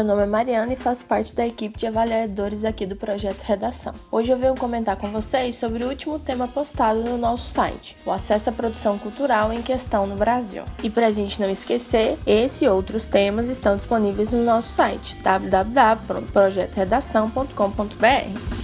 meu nome é Mariana e faço parte da equipe de avaliadores aqui do projeto Redação. Hoje eu venho comentar com vocês sobre o último tema postado no nosso site, o acesso à produção cultural em questão no Brasil. E para a gente não esquecer, esse e outros temas estão disponíveis no nosso site www.projetoredação.com.br.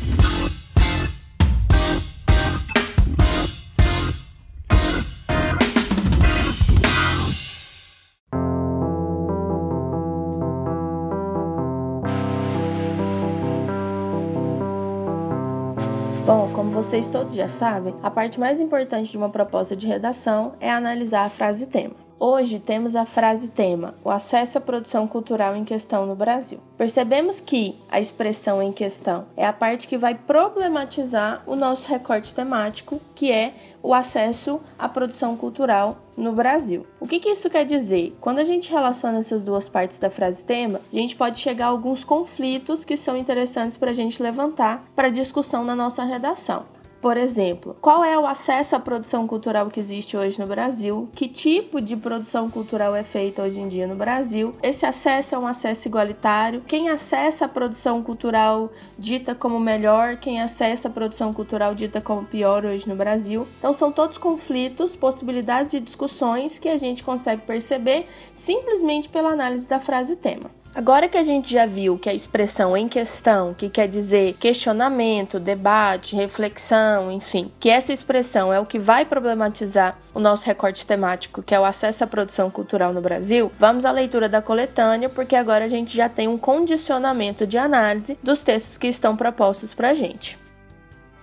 vocês todos já sabem, a parte mais importante de uma proposta de redação é analisar a frase tema. Hoje temos a frase tema, o acesso à produção cultural em questão no Brasil. Percebemos que a expressão em questão é a parte que vai problematizar o nosso recorte temático, que é o acesso à produção cultural no Brasil. O que, que isso quer dizer? Quando a gente relaciona essas duas partes da frase tema, a gente pode chegar a alguns conflitos que são interessantes para a gente levantar para discussão na nossa redação. Por exemplo, qual é o acesso à produção cultural que existe hoje no Brasil? Que tipo de produção cultural é feita hoje em dia no Brasil? Esse acesso é um acesso igualitário? Quem acessa a produção cultural dita como melhor? Quem acessa a produção cultural dita como pior hoje no Brasil? Então, são todos conflitos, possibilidades de discussões que a gente consegue perceber simplesmente pela análise da frase tema. Agora que a gente já viu que a expressão em questão, que quer dizer questionamento, debate, reflexão, enfim, que essa expressão é o que vai problematizar o nosso recorte temático, que é o acesso à produção cultural no Brasil, vamos à leitura da coletânea, porque agora a gente já tem um condicionamento de análise dos textos que estão propostos para a gente.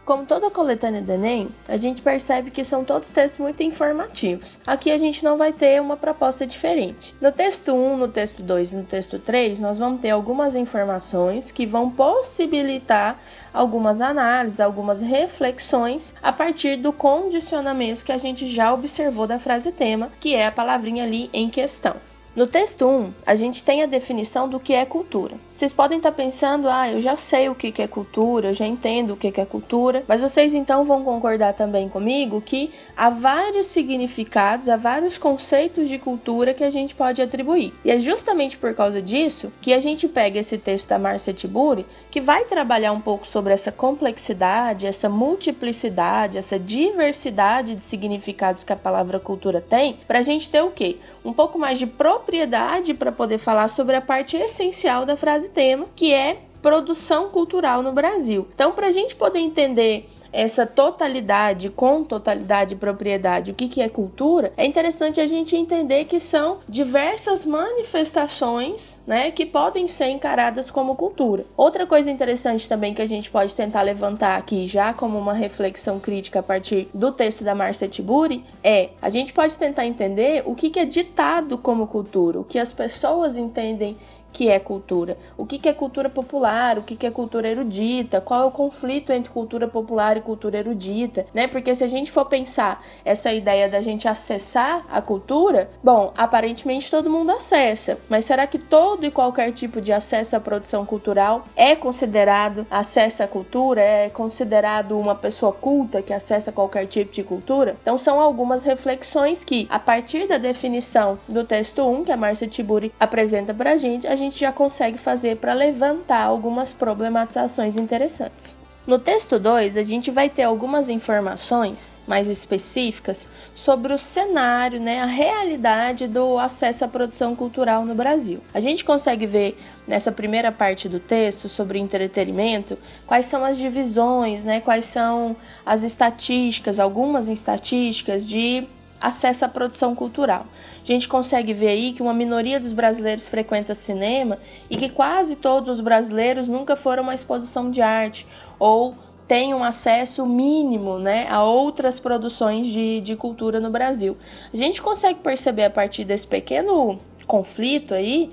Como toda coletânea do Enem, a gente percebe que são todos textos muito informativos. Aqui a gente não vai ter uma proposta diferente. No texto 1, no texto 2 e no texto 3, nós vamos ter algumas informações que vão possibilitar algumas análises, algumas reflexões a partir do condicionamento que a gente já observou da frase tema, que é a palavrinha ali em questão. No texto 1, a gente tem a definição do que é cultura. Vocês podem estar pensando, ah, eu já sei o que é cultura, eu já entendo o que é cultura, mas vocês então vão concordar também comigo que há vários significados, há vários conceitos de cultura que a gente pode atribuir. E é justamente por causa disso que a gente pega esse texto da Marcia Tiburi, que vai trabalhar um pouco sobre essa complexidade, essa multiplicidade, essa diversidade de significados que a palavra cultura tem, para a gente ter o quê? Um pouco mais de propriedade propriedade para poder falar sobre a parte essencial da frase tema, que é produção cultural no Brasil. Então, para a gente poder entender essa totalidade, com totalidade e propriedade, o que, que é cultura, é interessante a gente entender que são diversas manifestações né, que podem ser encaradas como cultura. Outra coisa interessante também que a gente pode tentar levantar aqui, já como uma reflexão crítica a partir do texto da Marcia Tiburi, é a gente pode tentar entender o que, que é ditado como cultura, o que as pessoas entendem que é cultura. O que, que é cultura popular, o que, que é cultura erudita, qual é o conflito entre cultura popular e cultura erudita, né? Porque se a gente for pensar essa ideia da gente acessar a cultura, bom, aparentemente todo mundo acessa, mas será que todo e qualquer tipo de acesso à produção cultural é considerado acesso à cultura, é considerado uma pessoa culta que acessa qualquer tipo de cultura? Então são algumas reflexões que, a partir da definição do texto 1 que a Márcia Tiburi apresenta pra gente, a gente gente já consegue fazer para levantar algumas problematizações interessantes. No texto 2, a gente vai ter algumas informações mais específicas sobre o cenário, né, a realidade do acesso à produção cultural no Brasil. A gente consegue ver nessa primeira parte do texto sobre entretenimento quais são as divisões, né, quais são as estatísticas, algumas estatísticas de acesso à produção cultural. A gente consegue ver aí que uma minoria dos brasileiros frequenta cinema e que quase todos os brasileiros nunca foram a uma exposição de arte ou têm um acesso mínimo né, a outras produções de, de cultura no Brasil. A gente consegue perceber a partir desse pequeno conflito aí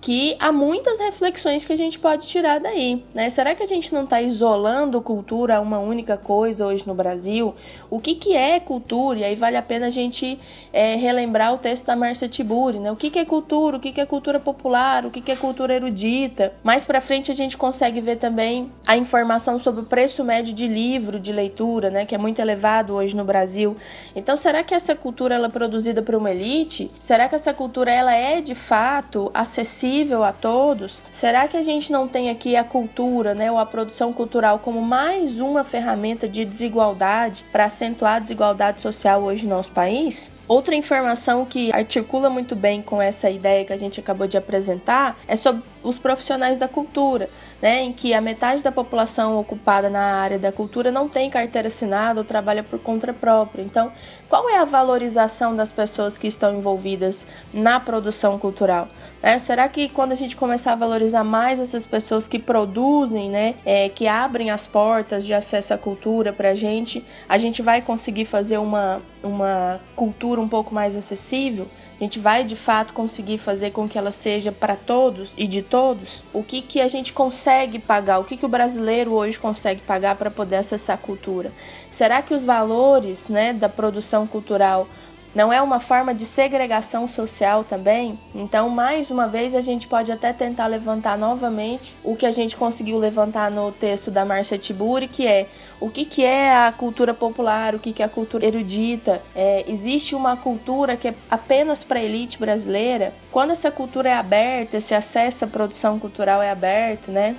que há muitas reflexões que a gente pode tirar daí, né? Será que a gente não está isolando cultura a uma única coisa hoje no Brasil? O que, que é cultura? E aí vale a pena a gente é, relembrar o texto da Marcia Tiburi, né? O que, que é cultura? O que, que é cultura popular? O que, que é cultura erudita? Mais para frente a gente consegue ver também a informação sobre o preço médio de livro de leitura, né? Que é muito elevado hoje no Brasil. Então, será que essa cultura ela é produzida por uma elite? Será que essa cultura ela é de fato acessível acessível a todos, será que a gente não tem aqui a cultura, né, ou a produção cultural como mais uma ferramenta de desigualdade para acentuar a desigualdade social hoje no nosso país? Outra informação que articula muito bem com essa ideia que a gente acabou de apresentar é sobre os profissionais da cultura, né, em que a metade da população ocupada na área da cultura não tem carteira assinada ou trabalha por conta própria. Então, qual é a valorização das pessoas que estão envolvidas na produção cultural? É, será que quando a gente começar a valorizar mais essas pessoas que produzem, né, é, que abrem as portas de acesso à cultura para a gente, a gente vai conseguir fazer uma, uma cultura um pouco mais acessível? A gente vai de fato conseguir fazer com que ela seja para todos e de todos? O que, que a gente consegue pagar? O que, que o brasileiro hoje consegue pagar para poder acessar a cultura? Será que os valores né, da produção cultural não é uma forma de segregação social também? Então, mais uma vez, a gente pode até tentar levantar novamente o que a gente conseguiu levantar no texto da Marcia Tiburi, que é o que, que é a cultura popular, o que, que é a cultura erudita. É, existe uma cultura que é apenas para a elite brasileira? Quando essa cultura é aberta, esse acesso à produção cultural é aberto, né?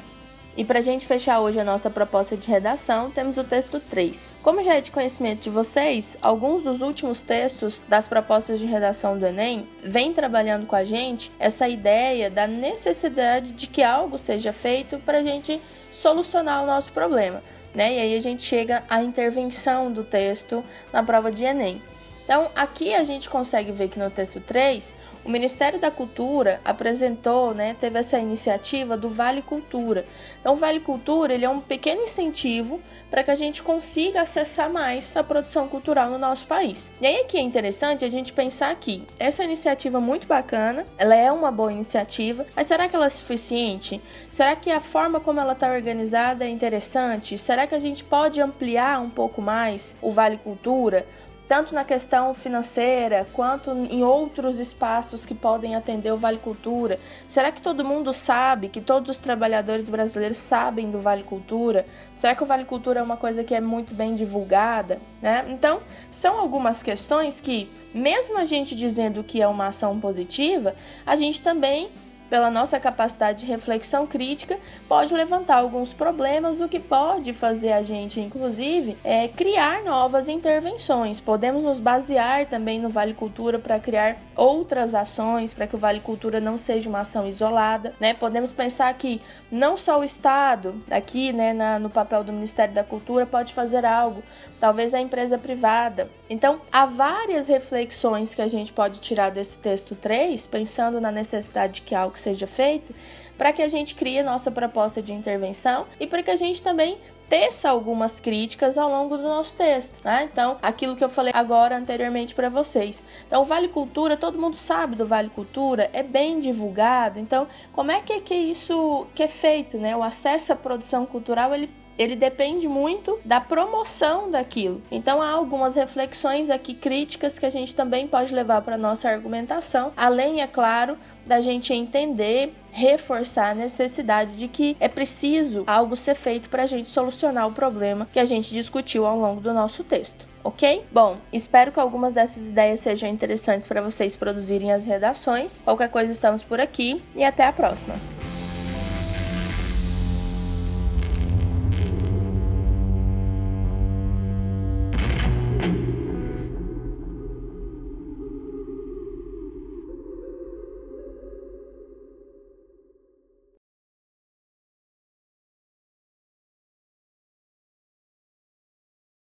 E para a gente fechar hoje a nossa proposta de redação, temos o texto 3. Como já é de conhecimento de vocês, alguns dos últimos textos das propostas de redação do Enem vêm trabalhando com a gente essa ideia da necessidade de que algo seja feito para a gente solucionar o nosso problema. Né? E aí a gente chega à intervenção do texto na prova de Enem. Então, aqui a gente consegue ver que no texto 3, o Ministério da Cultura apresentou, né, teve essa iniciativa do Vale Cultura. Então, o Vale Cultura ele é um pequeno incentivo para que a gente consiga acessar mais a produção cultural no nosso país. E aí aqui é interessante a gente pensar que essa iniciativa é muito bacana, ela é uma boa iniciativa, mas será que ela é suficiente? Será que a forma como ela está organizada é interessante? Será que a gente pode ampliar um pouco mais o Vale Cultura? Tanto na questão financeira quanto em outros espaços que podem atender o Vale Cultura? Será que todo mundo sabe, que todos os trabalhadores brasileiros sabem do Vale Cultura? Será que o Vale Cultura é uma coisa que é muito bem divulgada? Né? Então, são algumas questões que, mesmo a gente dizendo que é uma ação positiva, a gente também pela nossa capacidade de reflexão crítica, pode levantar alguns problemas, o que pode fazer a gente, inclusive, é criar novas intervenções. Podemos nos basear também no Vale Cultura para criar outras ações, para que o Vale Cultura não seja uma ação isolada. Né? Podemos pensar que não só o Estado, aqui né, na, no papel do Ministério da Cultura, pode fazer algo, talvez a empresa privada. Então, há várias reflexões que a gente pode tirar desse texto 3, pensando na necessidade de que algo seja feito, para que a gente crie nossa proposta de intervenção e para que a gente também teça algumas críticas ao longo do nosso texto, né? Então, aquilo que eu falei agora anteriormente para vocês. Então, Vale Cultura, todo mundo sabe do Vale Cultura, é bem divulgado. Então, como é que, é que isso que é feito, né? O acesso à produção cultural, ele ele depende muito da promoção daquilo. Então há algumas reflexões aqui críticas que a gente também pode levar para nossa argumentação, além é claro da gente entender reforçar a necessidade de que é preciso algo ser feito para a gente solucionar o problema que a gente discutiu ao longo do nosso texto. Ok? Bom, espero que algumas dessas ideias sejam interessantes para vocês produzirem as redações. Qualquer coisa, estamos por aqui e até a próxima.